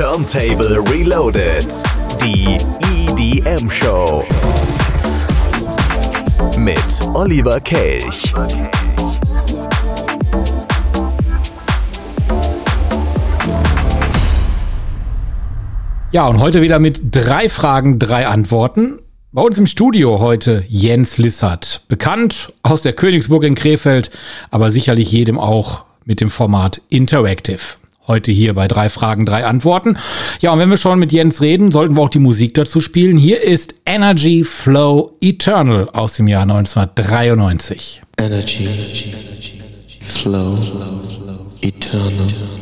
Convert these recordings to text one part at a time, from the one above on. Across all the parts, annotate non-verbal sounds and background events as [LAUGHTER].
Turntable Reloaded. Die EDM Show. Mit Oliver Kelch. Ja, und heute wieder mit drei Fragen, drei Antworten. Bei uns im Studio heute Jens Lissert, bekannt aus der Königsburg in Krefeld, aber sicherlich jedem auch mit dem Format Interactive. Heute hier bei drei Fragen, drei Antworten. Ja, und wenn wir schon mit Jens reden, sollten wir auch die Musik dazu spielen. Hier ist Energy Flow Eternal aus dem Jahr 1993. Energy Flow Eternal.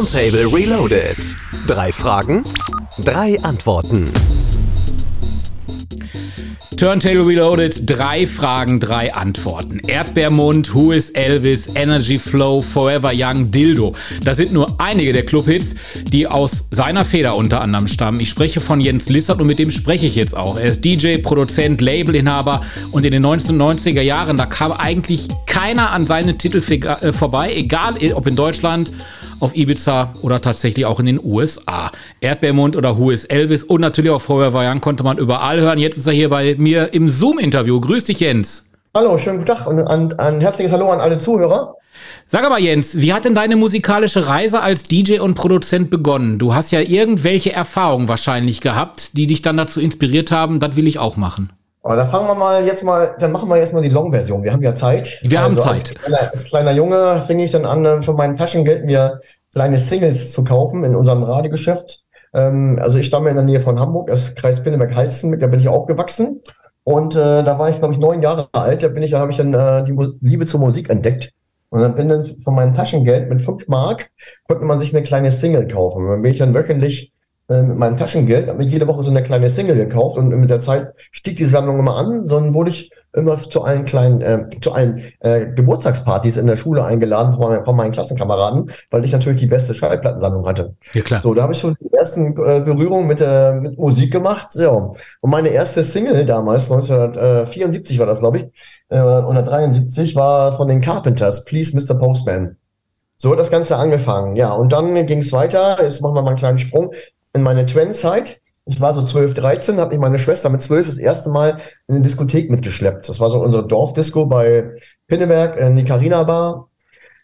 Turntable Reloaded. Drei Fragen, drei Antworten. Turntable Reloaded, drei Fragen, drei Antworten. Erdbeermund, Who is Elvis, Energy Flow, Forever Young, Dildo. Das sind nur einige der Clubhits, die aus seiner Feder unter anderem stammen. Ich spreche von Jens Lissert und mit dem spreche ich jetzt auch. Er ist DJ, Produzent, Labelinhaber und in den 1990er Jahren, da kam eigentlich keiner an seine Titel äh, vorbei, egal ob in Deutschland auf Ibiza oder tatsächlich auch in den USA. Erdbeermund oder Who is Elvis und natürlich auch Forever Young konnte man überall hören. Jetzt ist er hier bei mir im Zoom-Interview. Grüß dich, Jens. Hallo, schönen guten Tag und ein, ein herzliches Hallo an alle Zuhörer. Sag aber Jens, wie hat denn deine musikalische Reise als DJ und Produzent begonnen? Du hast ja irgendwelche Erfahrungen wahrscheinlich gehabt, die dich dann dazu inspiriert haben, das will ich auch machen. Aber da fangen wir mal jetzt mal, dann machen wir jetzt mal die Long-Version. Wir haben ja Zeit. Wir also haben Zeit. Als kleiner, als kleiner Junge fing ich dann an, von meinem Taschengeld mir kleine Singles zu kaufen in unserem Radiogeschäft. Ähm, also ich stamme in der Nähe von Hamburg, das ist Kreis Pinneberg-Halstenbeck, da bin ich aufgewachsen. Und äh, da war ich, glaube ich, neun Jahre alt. Da bin ich, da habe ich dann äh, die Mu Liebe zur Musik entdeckt. Und dann bin dann von meinem Taschengeld mit fünf Mark konnte man sich eine kleine Single kaufen. Dann bin ich dann wöchentlich äh, mit meinem Taschengeld, habe mir jede Woche so eine kleine Single gekauft und mit der Zeit stieg die Sammlung immer an. Dann wurde ich immer zu allen kleinen, äh, zu allen äh, Geburtstagspartys in der Schule eingeladen von, meinen, von meinen Klassenkameraden, weil ich natürlich die beste Schallplattensammlung hatte. Ja, klar. So, da habe ich schon die ersten äh, Berührungen mit, äh, mit Musik gemacht. Ja. Und meine erste Single damals, 1974 war das, glaube ich, äh, oder 73, war von den Carpenters, Please Mr. Postman. So hat das Ganze angefangen. Ja, und dann ging es weiter. Jetzt machen wir mal einen kleinen Sprung in meine Trend-Zeit. Ich war so 12, 13, habe ich meine Schwester mit 12 das erste Mal in eine Diskothek mitgeschleppt. Das war so unsere Dorfdisco bei Pinneberg, in die Carina Bar.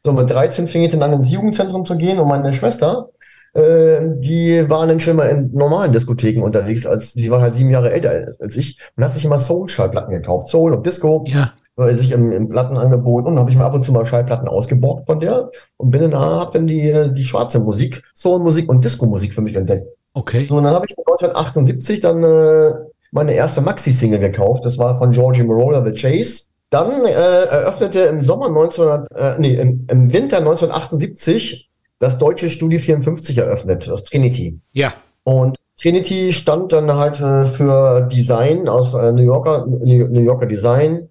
So mit 13 fing ich dann an, ins Jugendzentrum zu gehen und meine Schwester, äh, die war dann schon mal in normalen Diskotheken unterwegs, als sie war halt sieben Jahre älter als ich und hat sich immer Soul-Schallplatten gekauft. Soul und Disco. Ja weil sich im, im Plattenangebot und habe ich mir ab und zu mal Schallplatten ausgeborgt von der und bin dann hab dann die die schwarze Musik, Soul-Musik und Disco-Musik für mich entdeckt. Okay. So, und dann habe ich 1978 dann äh, meine erste Maxi-Single gekauft. Das war von Georgie Morola, The Chase. Dann äh, eröffnete im Sommer 1900, äh, nee, im, im Winter 1978 das deutsche Studio 54 eröffnet, das Trinity. Ja. Und Trinity stand dann halt äh, für Design aus äh, New Yorker, New Yorker Design,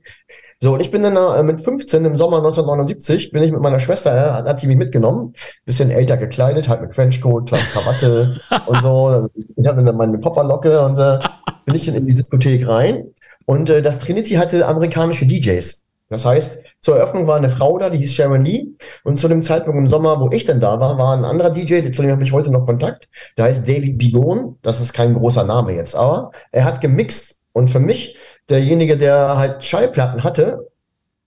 so, und ich bin dann äh, mit 15 im Sommer 1979, bin ich mit meiner Schwester, äh, hat die mich mitgenommen, bisschen älter gekleidet, halt mit Trenchcoat, kleine Krawatte [LAUGHS] und so. Ich hatte dann meine Popperlocke und äh, bin ich dann in die Diskothek rein. Und äh, das Trinity hatte amerikanische DJs. Das heißt, zur Eröffnung war eine Frau da, die hieß Sharon Lee. Und zu dem Zeitpunkt im Sommer, wo ich dann da war, war ein anderer DJ, zu dem habe ich heute noch Kontakt. Der heißt David Bigon. Das ist kein großer Name jetzt, aber er hat gemixt. Und für mich derjenige, der halt Schallplatten hatte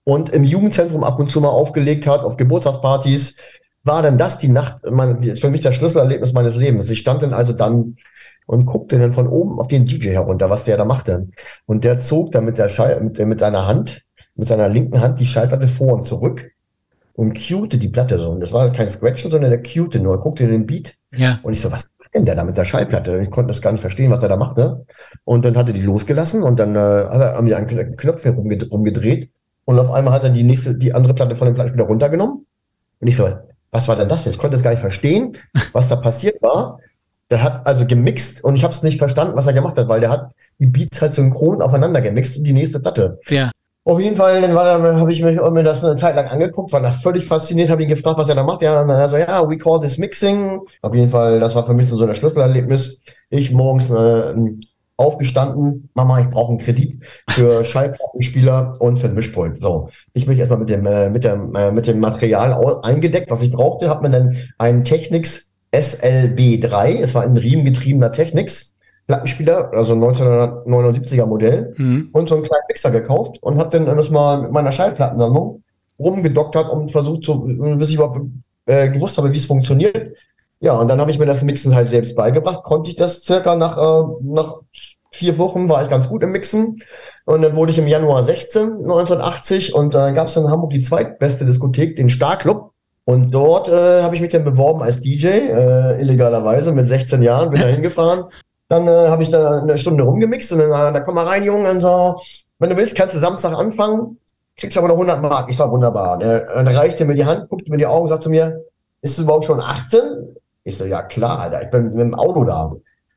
und im Jugendzentrum ab und zu mal aufgelegt hat, auf Geburtstagspartys, war dann das die Nacht, mein, für mich das Schlüsselerlebnis meines Lebens. Ich stand dann also dann und guckte dann von oben auf den DJ herunter, was der da machte. Und der zog dann mit der Schall, mit, mit seiner Hand, mit seiner linken Hand die Schallplatte vor und zurück und cuete die Platte so. Und das war kein Scratchen, sondern der cuete nur, guckte den Beat. Ja. Und ich so, was denn der da mit der Schallplatte? Ich konnte das gar nicht verstehen, was er da machte. Und dann hat er die losgelassen und dann äh, hat er mir einen Knopf rumgedreht. Und auf einmal hat er die nächste, die andere Platte von dem Platte wieder runtergenommen. Und ich so, was war denn das jetzt? Ich konnte es gar nicht verstehen, was da passiert war. Der hat also gemixt und ich habe es nicht verstanden, was er gemacht hat, weil der hat die Beats halt synchron aufeinander gemixt und die nächste Platte. Ja. Auf jeden Fall, dann habe ich mich, mir das eine Zeit lang angeguckt, war da völlig fasziniert, habe ihn gefragt, was er da macht. Ja, dann also ja, we call this mixing. Auf jeden Fall, das war für mich so ein Schlüsselerlebnis. Ich morgens äh, aufgestanden, Mama, ich brauche einen Kredit für [LAUGHS] Schallplattenspieler und für ein Mischpult. So, ich mich erstmal mit dem äh, mit dem äh, mit dem Material eingedeckt, was ich brauchte, habe mir dann einen Technics SLB3, es war ein riemengetriebener Technics Plattenspieler, also 1979er Modell, mhm. und so einen kleinen Mixer gekauft und habe dann das mal mit meiner Schallplattensammlung rumgedoktert und versucht, so, bis ich überhaupt äh, gewusst habe, wie es funktioniert. Ja, und dann habe ich mir das Mixen halt selbst beigebracht, konnte ich das circa nach, äh, nach vier Wochen war ich ganz gut im Mixen. Und dann wurde ich im Januar 16, 1980, und da äh, gab es in Hamburg die zweitbeste Diskothek, den Starclub. Und dort äh, habe ich mich dann beworben als DJ, äh, illegalerweise mit 16 Jahren, bin da [LAUGHS] hingefahren dann äh, habe ich da eine Stunde rumgemixt und dann, äh, da komm mal rein, Junge, und so, wenn du willst, kannst du Samstag anfangen, kriegst aber noch 100 Mark. Ich sag, wunderbar. Der, dann reichte mir die Hand, guckte mir die Augen, sagte mir, ist du überhaupt schon 18? Ich so, ja klar, Alter, ich bin mit dem Auto da.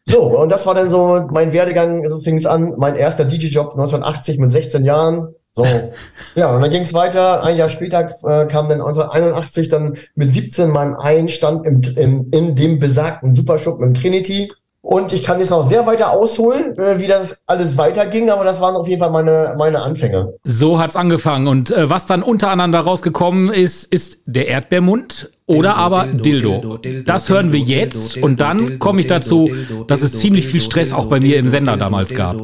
So, und das war dann so mein Werdegang, so fing es an, mein erster DJ-Job 1980 mit 16 Jahren. So, [LAUGHS] ja, und dann ging es weiter. Ein Jahr später äh, kam dann 1981 dann mit 17 mein Einstand im, im, in dem besagten Supershop im Trinity. Und ich kann jetzt noch sehr weiter ausholen, äh, wie das alles weiterging, aber das waren auf jeden Fall meine, meine Anfänge. So hat's angefangen. Und äh, was dann untereinander rausgekommen ist, ist der Erdbeermund oder aber Dildo. Das hören wir jetzt und dann komme ich dazu, dass es ziemlich viel Stress auch bei mir im Sender damals gab.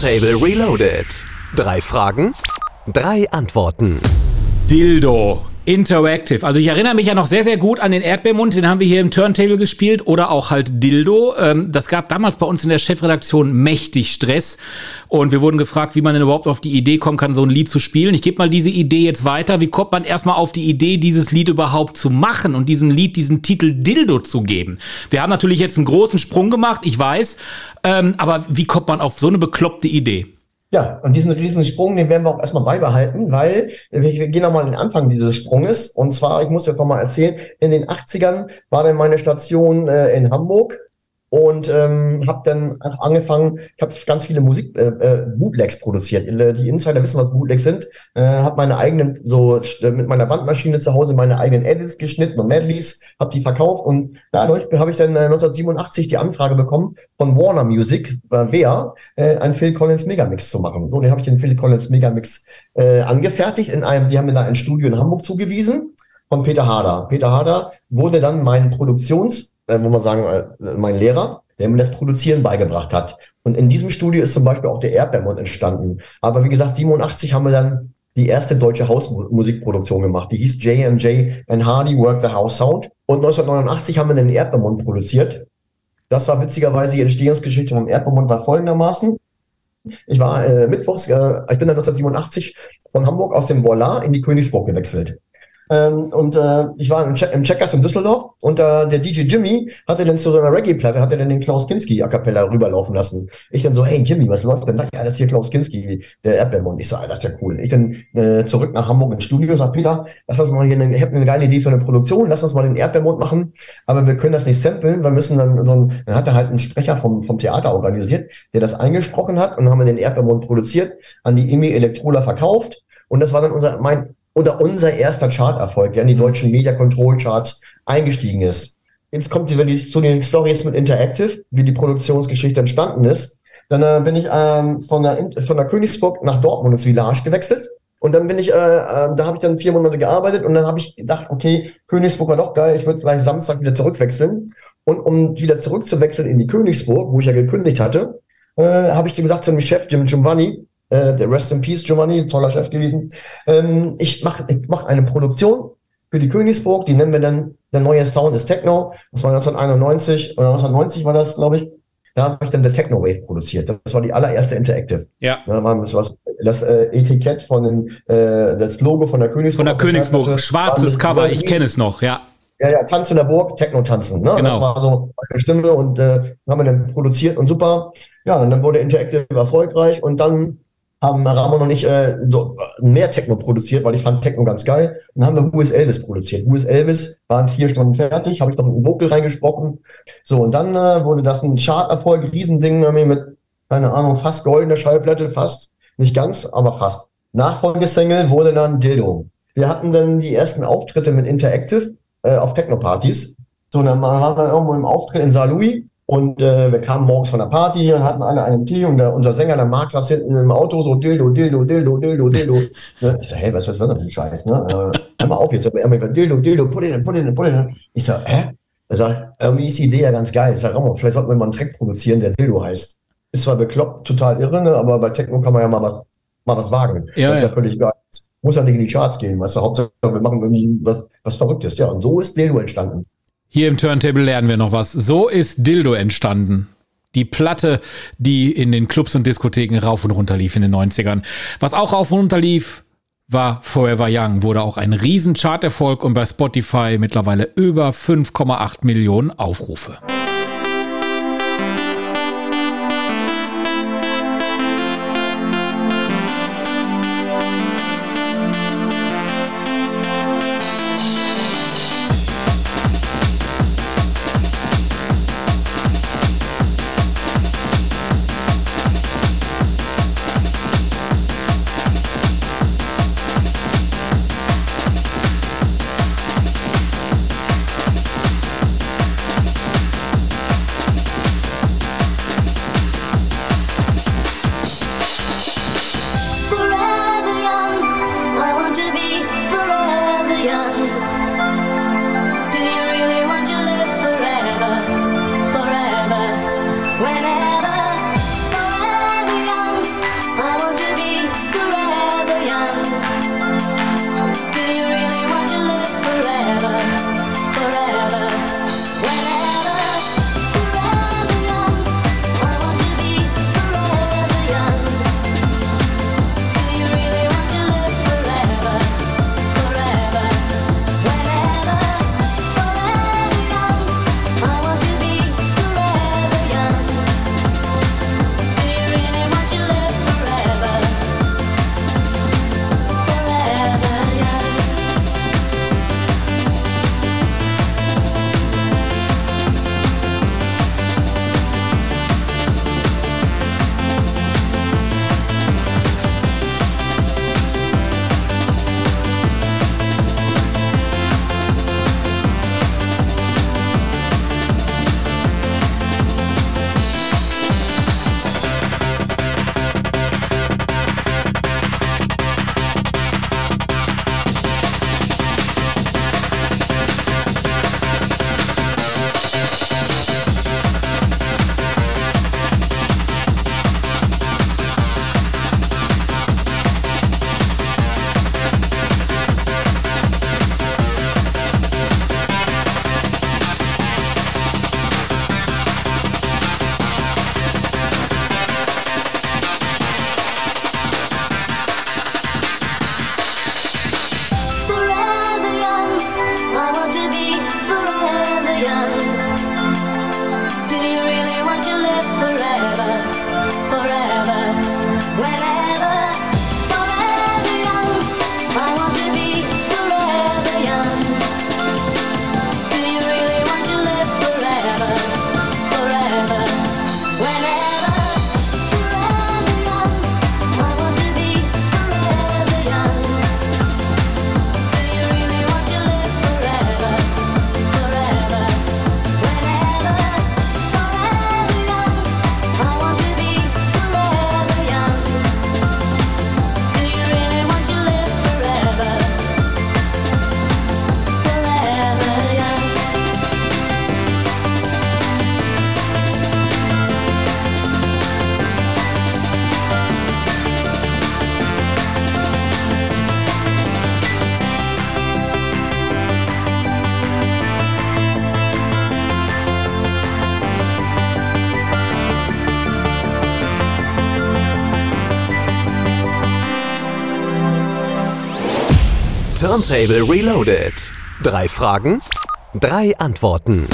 Turntable Reloaded. Drei Fragen, drei Antworten. Dildo. Interactive. Also ich erinnere mich ja noch sehr, sehr gut an den Erdbeermund, den haben wir hier im Turntable gespielt oder auch halt Dildo. Ähm, das gab damals bei uns in der Chefredaktion mächtig Stress und wir wurden gefragt, wie man denn überhaupt auf die Idee kommen kann, so ein Lied zu spielen. Ich gebe mal diese Idee jetzt weiter. Wie kommt man erstmal auf die Idee, dieses Lied überhaupt zu machen und diesem Lied diesen Titel Dildo zu geben? Wir haben natürlich jetzt einen großen Sprung gemacht, ich weiß, ähm, aber wie kommt man auf so eine bekloppte Idee? Ja, und diesen riesen Sprung, den werden wir auch erstmal beibehalten, weil wir gehen nochmal an den Anfang dieses Sprunges. Und zwar, ich muss jetzt nochmal erzählen, in den 80ern war dann meine Station äh, in Hamburg und ähm, habe dann angefangen, ich habe ganz viele Musik äh, äh, Bootlegs produziert. Die Insider wissen, was Bootlegs sind. Äh, habe meine eigenen so mit meiner Bandmaschine zu Hause meine eigenen Edits geschnitten und Medleys, habe die verkauft und dadurch habe ich dann äh, 1987 die Anfrage bekommen von Warner Music, äh, wer äh, einen Phil Collins Megamix zu machen. So, den habe ich den Phil Collins Megamix äh, angefertigt in einem, die haben mir da ein Studio in Hamburg zugewiesen von Peter Harder. Peter Harder wurde dann mein Produktions äh, wo man sagen, äh, mein Lehrer, der mir das Produzieren beigebracht hat. Und in diesem Studio ist zum Beispiel auch der Erdbeermond entstanden. Aber wie gesagt, 87 haben wir dann die erste deutsche Hausmusikproduktion gemacht. Die hieß J&J and Hardy Work the House Sound. Und 1989 haben wir den Erdbeermond produziert. Das war witzigerweise die Entstehungsgeschichte vom Erdbeermond war folgendermaßen. Ich war äh, mittwochs, äh, ich bin dann 1987 von Hamburg aus dem Boilat in die Königsburg gewechselt. Ähm, und äh, ich war im, Che im Checkers in Düsseldorf und äh, der DJ Jimmy hatte dann zu so einer Reggae-Platte, hatte dann den Klaus Kinski a cappella rüberlaufen lassen. Ich dann so, hey Jimmy, was läuft denn da? Ja, das ist hier Klaus Kinski, der Erdbeermund. Ich so, ah, das ist ja cool. Ich dann äh, zurück nach Hamburg ins Studio, sag Peter, lass uns mal hier, eine, ich eine geile Idee für eine Produktion, lass uns mal den Erdbeermund machen, aber wir können das nicht samplen, wir müssen dann, so dann hat er halt einen Sprecher vom, vom Theater organisiert, der das eingesprochen hat und dann haben wir den Erdbeermund produziert, an die Emi Elektrola verkauft und das war dann unser, mein oder unser erster Charterfolg, der in die mhm. deutschen Media Control Charts eingestiegen ist. Jetzt kommt die, die, zu den Stories mit Interactive, wie die Produktionsgeschichte entstanden ist. Dann äh, bin ich ähm, von, der, von der Königsburg nach Dortmund ins Village gewechselt. Und dann bin ich, äh, äh, da habe ich dann vier Monate gearbeitet und dann habe ich gedacht, okay, Königsburg war doch geil, ich würde gleich Samstag wieder zurückwechseln. Und um wieder zurückzuwechseln in die Königsburg, wo ich ja gekündigt hatte, äh, habe ich dem gesagt zu dem Chef, Jim Giovanni, äh, der Rest in Peace Giovanni, toller Chef gewesen. Ähm, ich mache ich mach eine Produktion für die Königsburg, die nennen wir dann der neue Sound ist Techno. Das war 1991 oder 1990 war das, glaube ich. Da habe ich dann der Techno Wave produziert. Das war die allererste Interactive. Ja. Da war das, das äh, Etikett von den, äh, das Logo von der Königsburg. Von der Königsburg, schwarzes Cover, ich kenne es noch, ja. Ja, ja, Tanz in der Burg, Techno tanzen. Ne? Genau. Das war so meine Stimme und äh, haben wir dann produziert und super. Ja, und dann wurde Interactive erfolgreich und dann haben Ramon und ich äh, mehr Techno produziert, weil ich fand Techno ganz geil. Dann haben wir is Elvis produziert. Is Elvis waren vier Stunden fertig, habe ich noch ein Vocal reingesprochen. So, und dann äh, wurde das ein Charterfolg, Riesending mit, keine Ahnung, fast goldene Schallplatte, fast, nicht ganz, aber fast. Nachfolgesingle wurde dann Dildo. Wir hatten dann die ersten Auftritte mit Interactive äh, auf Techno-Partys. So, dann waren wir irgendwo im Auftritt in Saint Louis und äh, wir kamen morgens von der Party und hatten alle einen Tee und der, unser Sänger, der Marc, saß hinten im Auto so Dildo, Dildo, Dildo, Dildo, Dildo. [LAUGHS] ne? Ich so, hey, was, was ist das denn für ein Scheiß? Ne? Äh, hör mal auf jetzt. Er mir Dildo, Dildo, put it in, put it in, put it in. Ich so, hä? Er sagt, irgendwie ist die Idee ja ganz geil. Ich sag, Ramon, vielleicht sollten wir mal einen Track produzieren, der Dildo heißt. Ist zwar bekloppt, total irre, ne? aber bei Techno kann man ja mal was, mal was wagen. Ja, das ist ja, ja völlig geil. Muss ja nicht in die Charts gehen, weißt du, Hauptsache wir machen irgendwie was, was Verrücktes. Ja, und so ist Dildo entstanden. Hier im Turntable lernen wir noch was. So ist Dildo entstanden. Die Platte, die in den Clubs und Diskotheken rauf und runter lief in den 90ern. Was auch rauf und runter lief, war Forever Young, wurde auch ein riesen Charterfolg und bei Spotify mittlerweile über 5,8 Millionen Aufrufe. Turntable Reloaded. Drei Fragen, drei Antworten.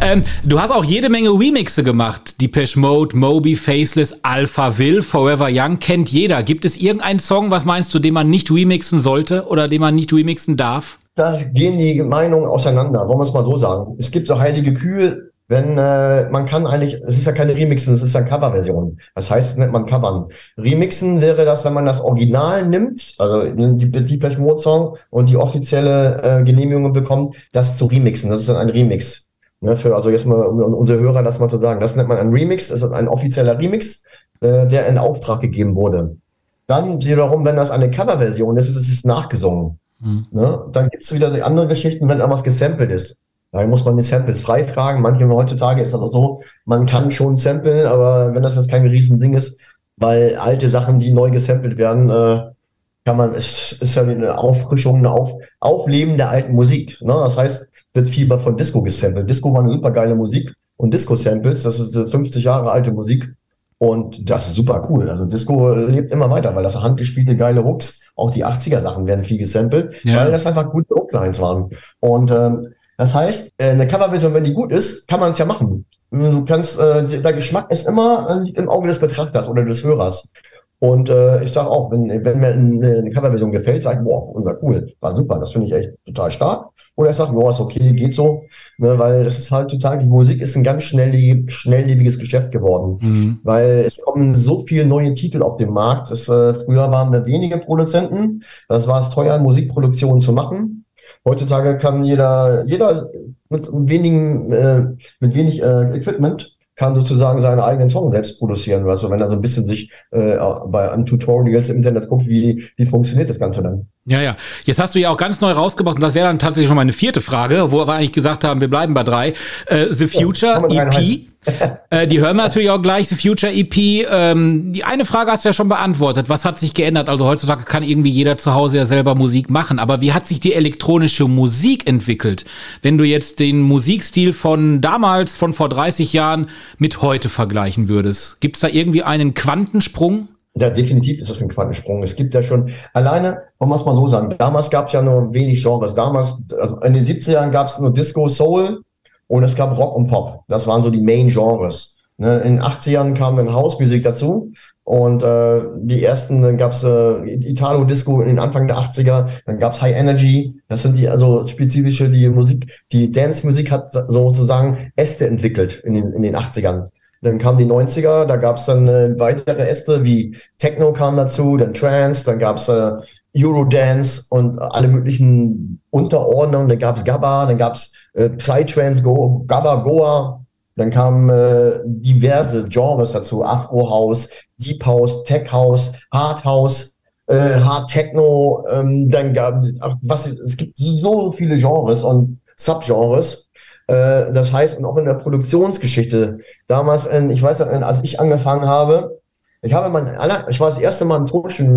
Ähm, du hast auch jede Menge Remixe gemacht. Depeche Mode, Moby, Faceless, Alpha Will, Forever Young, kennt jeder. Gibt es irgendeinen Song, was meinst du, den man nicht remixen sollte oder den man nicht remixen darf? Da gehen die Meinungen auseinander, wollen wir es mal so sagen. Es gibt so heilige Kühe, wenn äh, man kann eigentlich, es ist ja keine Remixen, es ist ja Coverversion. Das heißt, nennt man Covern. Remixen wäre das, wenn man das Original nimmt, also die Depeche Mode Song und die offizielle äh, Genehmigung bekommt, das zu remixen. Das ist dann ein Remix. Ne, für, also jetzt mal um unsere Hörer das mal zu sagen. Das nennt man ein Remix, das ist ein offizieller Remix, äh, der in Auftrag gegeben wurde. Dann wiederum, wenn das eine Coverversion ist, ist es nachgesungen. Mhm. Ne? Dann gibt's wieder die andere Geschichten, wenn irgendwas gesampelt ist. Da muss man die Samples frei fragen. Manche heutzutage ist das auch so, man kann schon samplen, aber wenn das jetzt kein Riesending ist, weil alte Sachen, die neu gesampelt werden, äh, kann man, es ist ja eine Auffrischung, eine Auf, Aufleben der alten Musik. Ne? Das heißt, wird viel von Disco gesampelt. Disco war eine super geile Musik und Disco-Samples, das ist 50 Jahre alte Musik und das ist super cool. Also Disco lebt immer weiter, weil das handgespielte geile Hooks, auch die 80er-Sachen werden viel gesampelt, ja. weil das einfach gute Hooklines waren. Und ähm, das heißt, äh, eine Coverversion, wenn die gut ist, kann man es ja machen. Du kannst, äh, der Geschmack ist immer äh, liegt im Auge des Betrachters oder des Hörers. Und äh, ich sage auch, wenn, wenn mir eine, Coverversion gefällt, sage ich, boah, unser cool, war super, das finde ich echt total stark. Oder ich sage, boah, ist okay, geht so, ne, weil das ist halt total, die Musik ist ein ganz schnelllebig, schnelllebiges Geschäft geworden, mhm. weil es kommen so viele neue Titel auf den Markt. Das, äh, früher waren wir wenige Produzenten, das war es teuer, Musikproduktion zu machen. Heutzutage kann jeder, jeder mit wenigen, äh, mit wenig äh, Equipment kann sozusagen seinen eigenen Song selbst produzieren. Weißt du, wenn er so ein bisschen sich äh, bei an Tutorials im Internet guckt, wie, wie funktioniert das Ganze dann? Ja, ja. Jetzt hast du ja auch ganz neu rausgebracht, und das wäre dann tatsächlich schon meine vierte Frage, wo wir eigentlich gesagt haben, wir bleiben bei drei. Äh, The Future ja, EP. [LAUGHS] äh, die hören wir natürlich auch gleich, The Future EP. Ähm, die eine Frage hast du ja schon beantwortet. Was hat sich geändert? Also heutzutage kann irgendwie jeder zu Hause ja selber Musik machen. Aber wie hat sich die elektronische Musik entwickelt? Wenn du jetzt den Musikstil von damals, von vor 30 Jahren mit heute vergleichen würdest. Gibt es da irgendwie einen Quantensprung? Ja, definitiv ist das ein Quantensprung. Es gibt ja schon, alleine, man muss mal so sagen, damals gab es ja nur wenig Genres. Damals, also in den 70er Jahren gab es nur Disco, Soul und es gab Rock und Pop. Das waren so die Main Genres. Ne? In den 80ern kam dann Hausmusik dazu und äh, die ersten, dann gab's äh, Italo-Disco in den Anfang der 80er, dann gab's High Energy, das sind die also spezifische, die Musik, die Dance-Musik hat sozusagen Äste entwickelt in den, in den 80ern. Dann kamen die 90er, da gab es dann äh, weitere Äste wie Techno kam dazu, dann Trance, dann gab es äh, Eurodance und alle möglichen Unterordnungen. Dann gab es Gabba, dann gab es äh, Psytrance, Go, Gabba, Goa. Dann kamen äh, diverse Genres dazu, Afro House, Deep House, Tech House, Hard House, äh, Hard Techno. Ähm, dann gab was es gibt so viele Genres und Subgenres. Äh, das heißt, und auch in der Produktionsgeschichte, damals, in, ich weiß, als ich angefangen habe, ich habe mein ich war das erste Mal im Tonstudio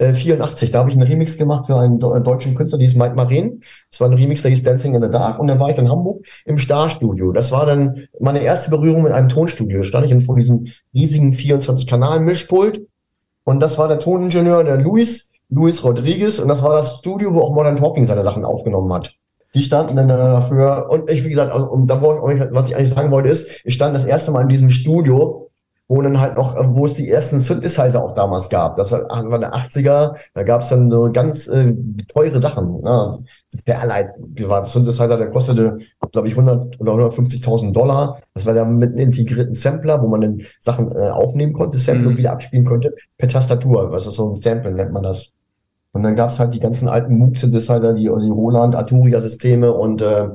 1984, da habe ich einen Remix gemacht für einen deutschen Künstler, die ist Mike Maren. Das war ein Remix, der hieß Dancing in the Dark und dann war ich in Hamburg im Starstudio. Das war dann meine erste Berührung mit einem Tonstudio. Da stand ich vor diesem riesigen 24-Kanal-Mischpult und das war der Toningenieur, der Luis, Luis Rodriguez und das war das Studio, wo auch Modern Talking seine Sachen aufgenommen hat. Die standen dann dafür. Und ich, wie gesagt, also, und da wo ich, was ich eigentlich sagen wollte, ist, ich stand das erste Mal in diesem Studio, wo dann halt noch, wo es die ersten Synthesizer auch damals gab. Das war der 80er, da gab es dann so ganz äh, teure Sachen. Ne? Fairlight war Synthesizer, der kostete, glaube ich, 100 oder 150.000 Dollar. Das war dann mit einem integrierten Sampler, wo man dann Sachen äh, aufnehmen konnte, Sample mhm. und wieder abspielen konnte, per Tastatur. Was ist so ein Sample, nennt man das. Und dann gab's halt die ganzen alten Moog-Synthesizer, die, die Roland, Arturia-Systeme und äh,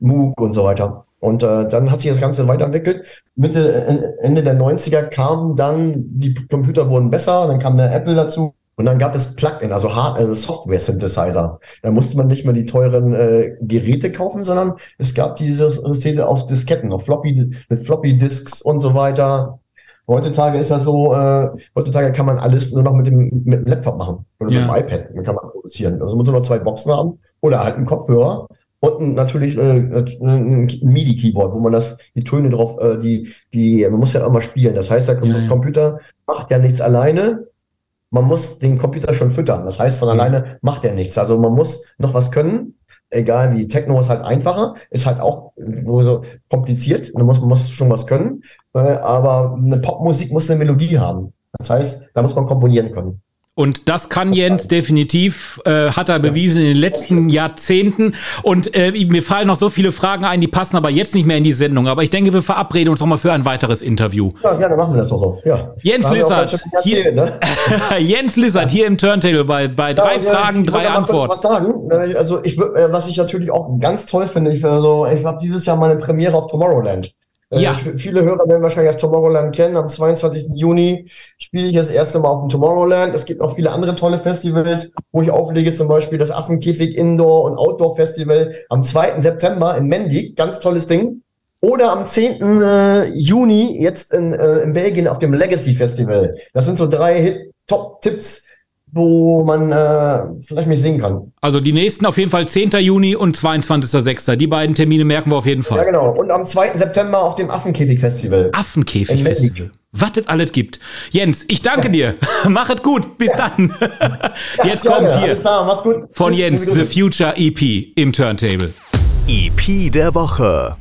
Moog und so weiter. Und äh, dann hat sich das Ganze weiterentwickelt. Mitte, äh, Ende der 90er kamen dann, die Computer wurden besser, dann kam der Apple dazu. Und dann gab es Plugin, also Hard also Software-Synthesizer. Da musste man nicht mehr die teuren äh, Geräte kaufen, sondern es gab diese Systeme auf Disketten, auf Floppy, mit Floppy-Disks und so weiter. Heutzutage ist das so, äh, heutzutage kann man alles nur noch mit dem, mit dem Laptop machen oder ja. mit dem iPad. Dann kann man produzieren. Also muss man nur zwei Boxen haben oder halt einen Kopfhörer und natürlich äh, ein MIDI-Keyboard, wo man das, die Töne drauf, äh, die, die, man muss ja immer spielen. Das heißt, der ja, ja. Computer macht ja nichts alleine. man muss den Computer schon füttern. Das heißt, von Mhm. alleine macht er nichts. Also man muss noch was können. Egal wie, Techno ist halt einfacher, ist halt auch so kompliziert. Man muss, man muss schon was können. Äh, Aber eine Popmusik muss eine Melodie haben. Das heißt, da muss man komponieren können. Und das kann Jens definitiv, äh, hat er bewiesen in den letzten Jahrzehnten. Und äh, mir fallen noch so viele Fragen ein, die passen aber jetzt nicht mehr in die Sendung. Aber ich denke, wir verabreden uns noch mal für ein weiteres Interview. Ja, gerne machen wir das auch so. Ja. Jens Lissert, hier- ne? [LAUGHS] Jens Lissert hier im Turntable bei, bei drei Ja, Fragen, ich drei Antworten. Was sagen. Also ich äh, was ich natürlich auch ganz toll finde, ich, also, ich habe dieses Jahr meine Premiere auf Tomorrowland. Äh, Ja. Viele Hörer werden wahrscheinlich das Tomorrowland kennen. Am 22. Juni spiele ich das erste Mal auf dem Tomorrowland. Es gibt noch viele andere tolle Festivals, wo ich auflege, zum Beispiel das Affenkäfig Indoor und Outdoor Festival am 2. September in Mendig. Ganz tolles Ding. Oder am 10. äh, Juni jetzt in, äh, in Belgien auf dem Legacy Festival. Das sind so drei Top-Tipps, wo man äh, vielleicht mich sehen kann. Also die nächsten auf jeden Fall 10. Juni und 22.06. Die beiden Termine merken wir auf jeden Ja, Fall. genau. Und am 2. September auf dem Affenkäfig-Festival. Affenkäfig-Festival. Was es alles gibt. Jens, ich danke dir. [LAUGHS] Mach es gut. Bis dann. [LAUGHS] Jetzt Ja, kommt hier klar, mach's gut. von Jens The. Future EP im Turntable. EP der Woche.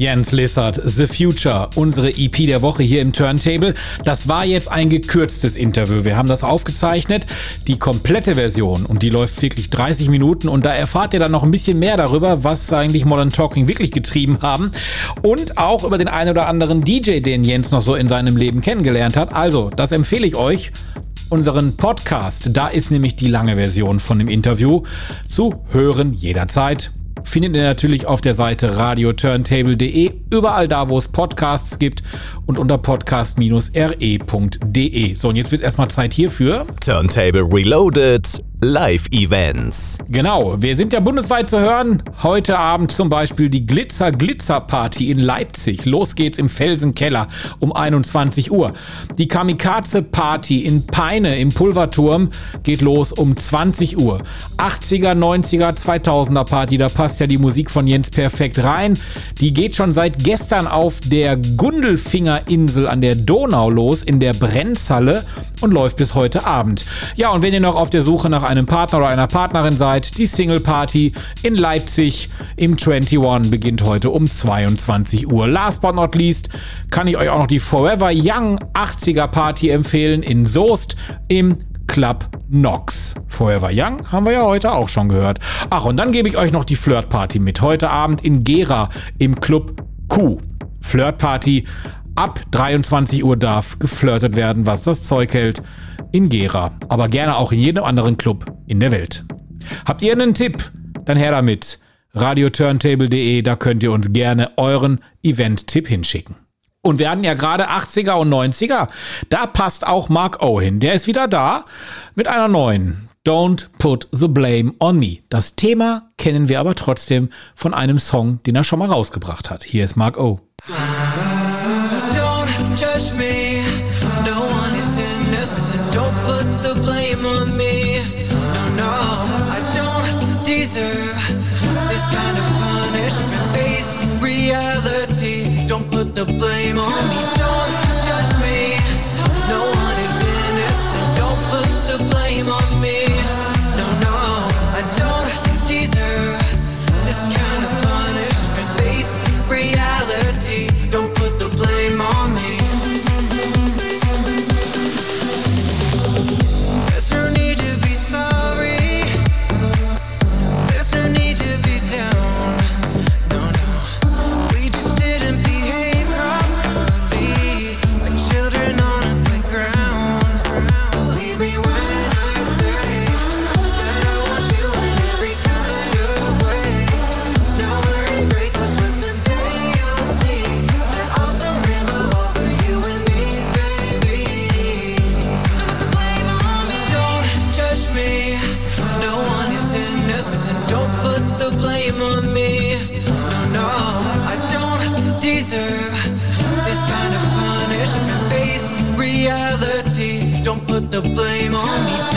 Jens Lissert, The Future, unsere EP der Woche hier im Turntable. Das war jetzt ein gekürztes Interview. Wir haben das aufgezeichnet. Die komplette Version, und die läuft wirklich 30 Minuten. Und da erfahrt ihr dann noch ein bisschen mehr darüber, was eigentlich Modern Talking wirklich getrieben haben. Und auch über den einen oder anderen DJ, den Jens noch so in seinem Leben kennengelernt hat. Also, das empfehle ich euch unseren Podcast. Da ist nämlich die lange Version von dem Interview zu hören jederzeit. Findet ihr natürlich auf der Seite radioturntable.de, überall da, wo es Podcasts gibt und unter podcast-re.de. So, und jetzt wird erstmal Zeit hierfür. Turntable Reloaded Live Events. Genau, wir sind ja bundesweit zu hören. Heute Abend zum Beispiel die Glitzer Glitzer Party in Leipzig. Los geht's im Felsenkeller um 21 Uhr. Die Kamikaze Party in Peine im Pulverturm geht los um 20 Uhr. 80er, 90er, 2000er Party, da passt ja die Musik von Jens perfekt rein. Die geht schon seit gestern auf der Gundelfingerinsel an der Donau los in der Brennzalle und läuft bis heute Abend. Ja, und wenn ihr noch auf der Suche nach einem Partner oder einer Partnerin seid, die Single Party in Leipzig im 21 beginnt heute um 22 Uhr. Last but not least kann ich euch auch noch die Forever Young 80er Party empfehlen in Soest im Club Nox. Forever Young haben wir ja heute auch schon gehört. Ach, und dann gebe ich euch noch die Flirt Party mit. Heute Abend in Gera im Club Q. Flirt Party. Ab 23 Uhr darf geflirtet werden, was das Zeug hält. In Gera. Aber gerne auch in jedem anderen Club in der Welt. Habt ihr einen Tipp? Dann her damit. radioturntable.de, da könnt ihr uns gerne euren Event-Tipp hinschicken. Und wir hatten ja gerade 80er und 90er. Da passt auch Mark O hin. Der ist wieder da mit einer neuen. Don't put the blame on me. Das Thema kennen wir aber trotzdem von einem Song, den er schon mal rausgebracht hat. Hier ist Mark O. the blame on me. Blame on me. No, no, I don't deserve this kind of punishment. Face reality. Don't put the blame on me.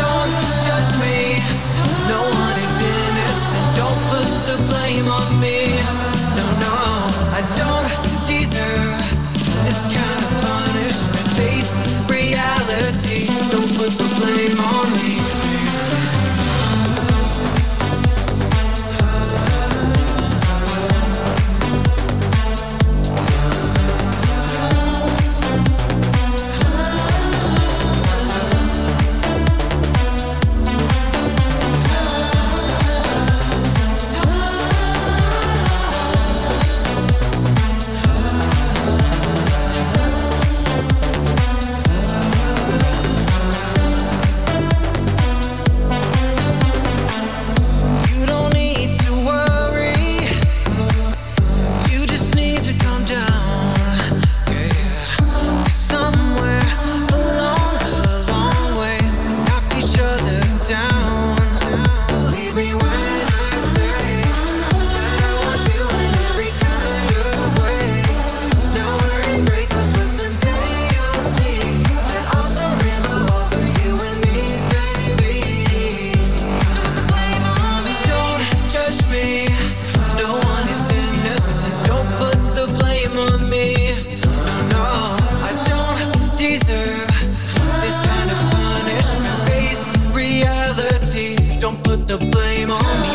Don't put the blame on me.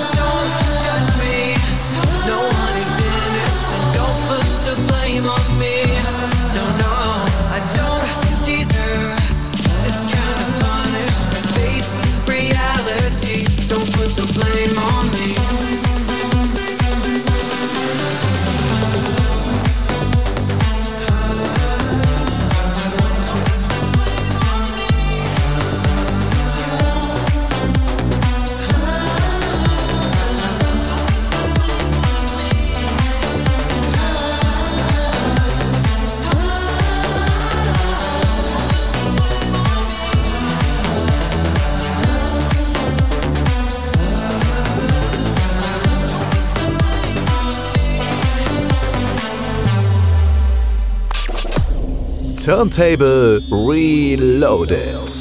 Turntable Reloaded.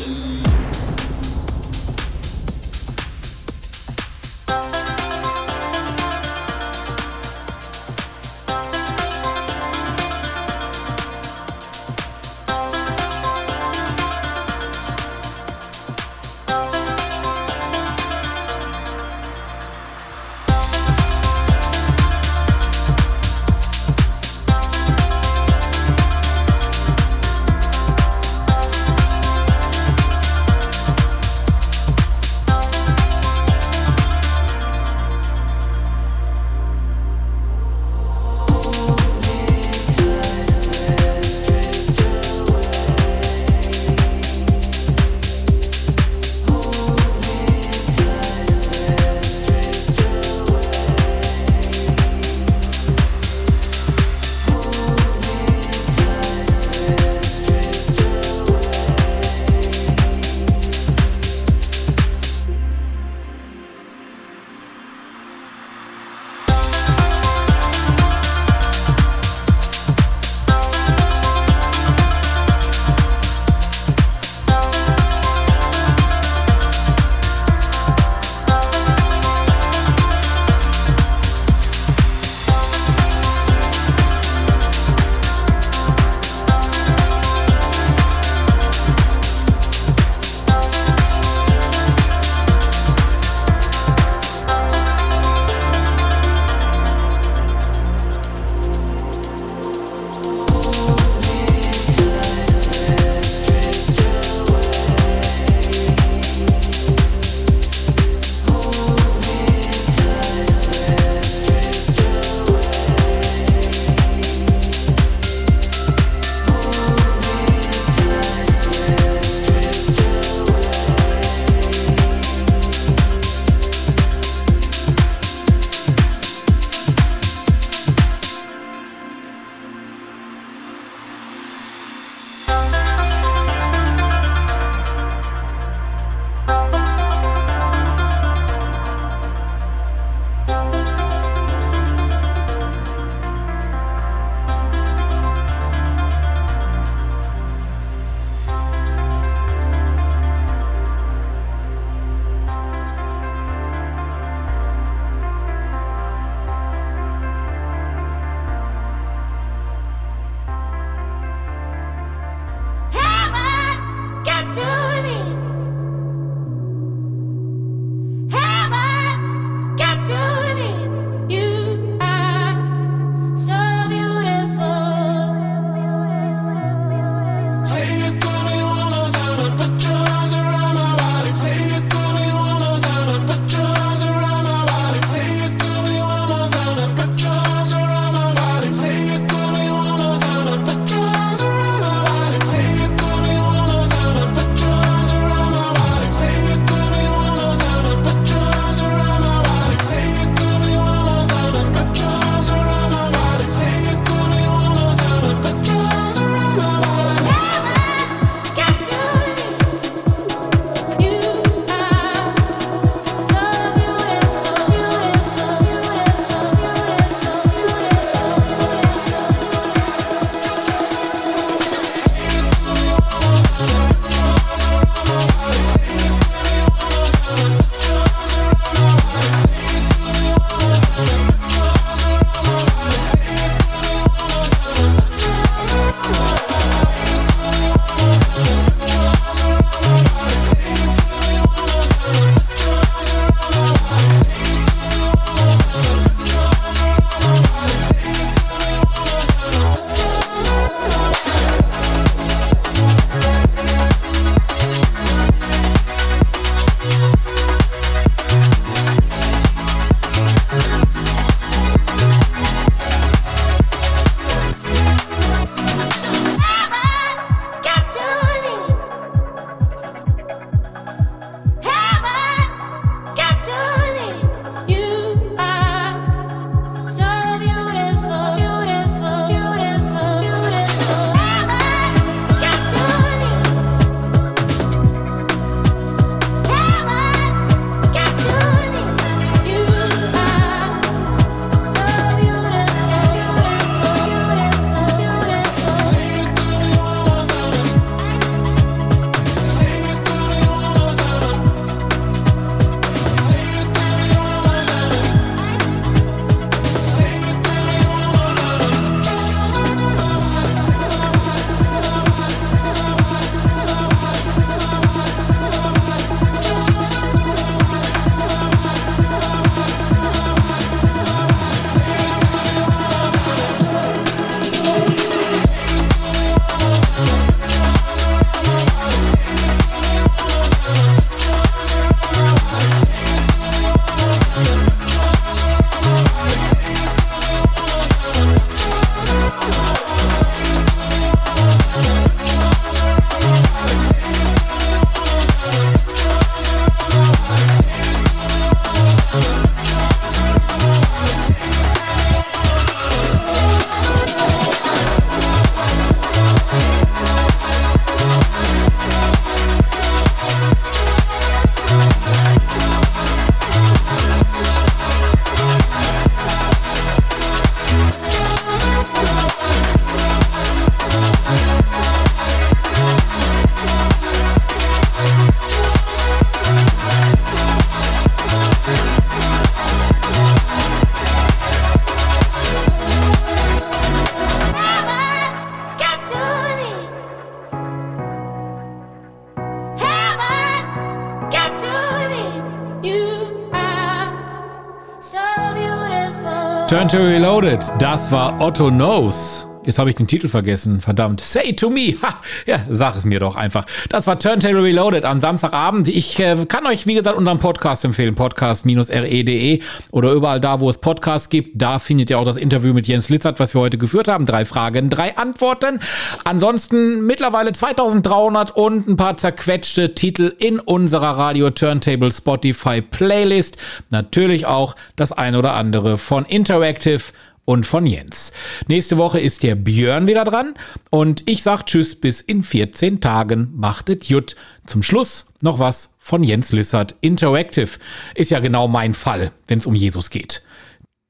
Turntable Reloaded, das war Otto Knows. Jetzt habe ich den Titel vergessen, verdammt. Say to me. Ha, ja, sag es mir doch einfach. Das war Turntable Reloaded am Samstagabend. Ich äh, kann euch, wie gesagt, unseren Podcast empfehlen. Podcast-re.de oder überall da, wo es Podcasts gibt. Da findet ihr auch das Interview mit Jens Lissert, was wir heute geführt haben. Drei Fragen, drei Antworten. Ansonsten mittlerweile 2300 und ein paar zerquetschte Titel in unserer Radio Turntable Spotify Playlist. Natürlich auch das ein oder andere von Interactive und von Jens. Nächste Woche ist der Björn wieder dran und ich sag Tschüss bis in 14 Tagen. Machtet Jut. Zum Schluss noch was von Jens Lissert. Interactive ist ja genau mein Fall, wenn es um Jesus geht.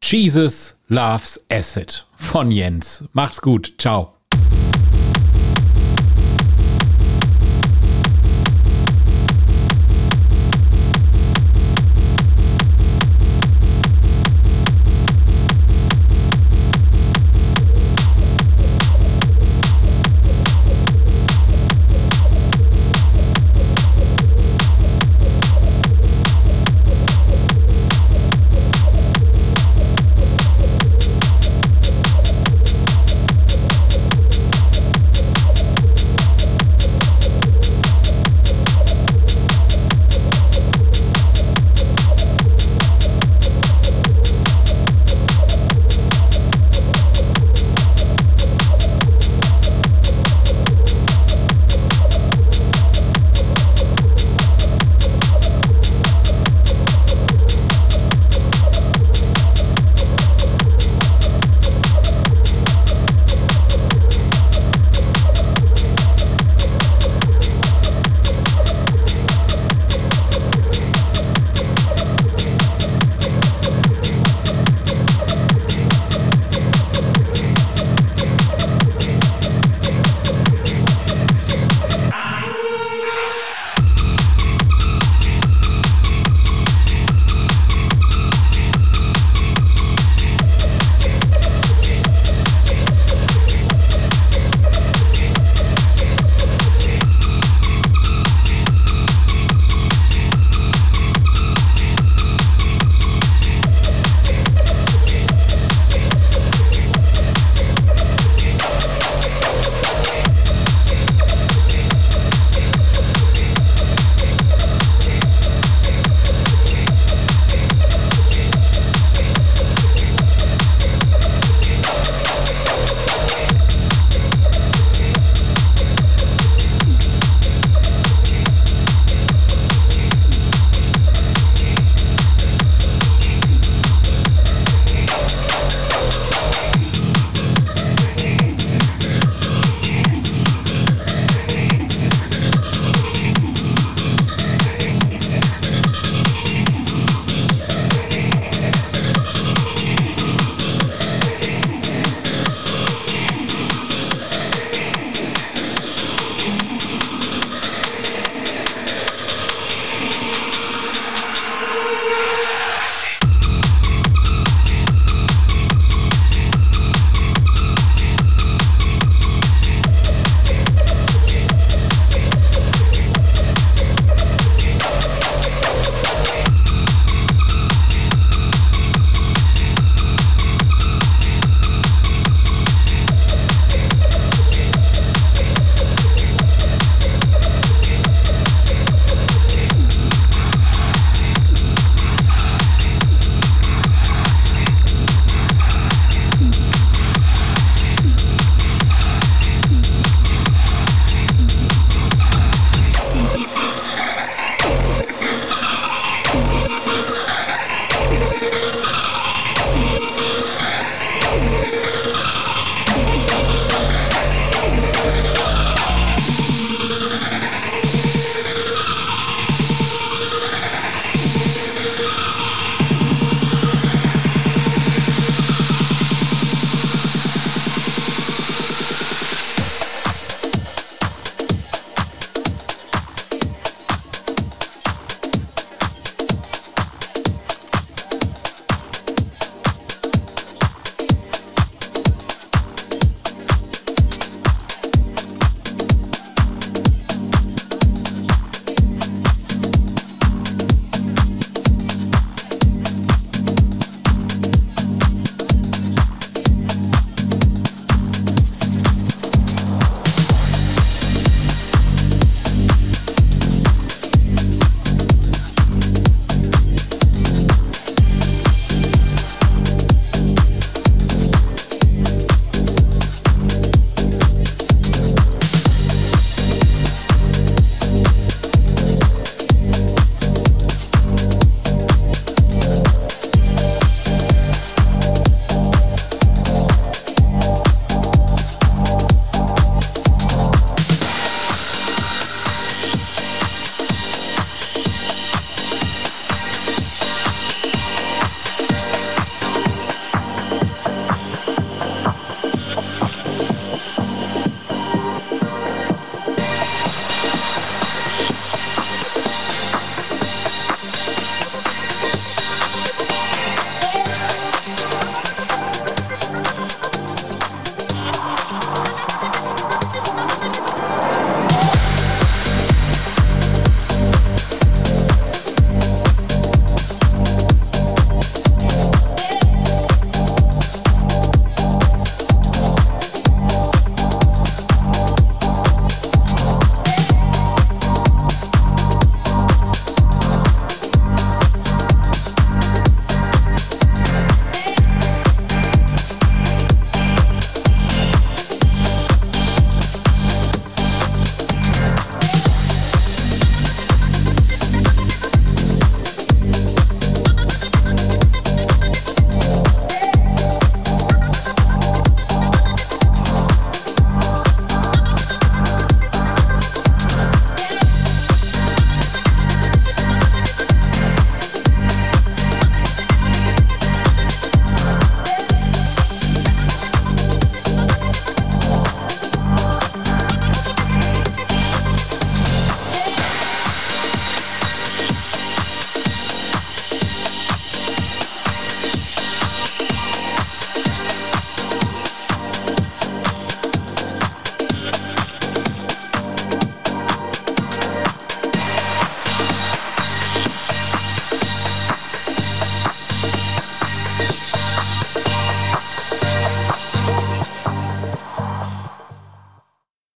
Jesus loves Acid von Jens. Macht's gut. Ciao.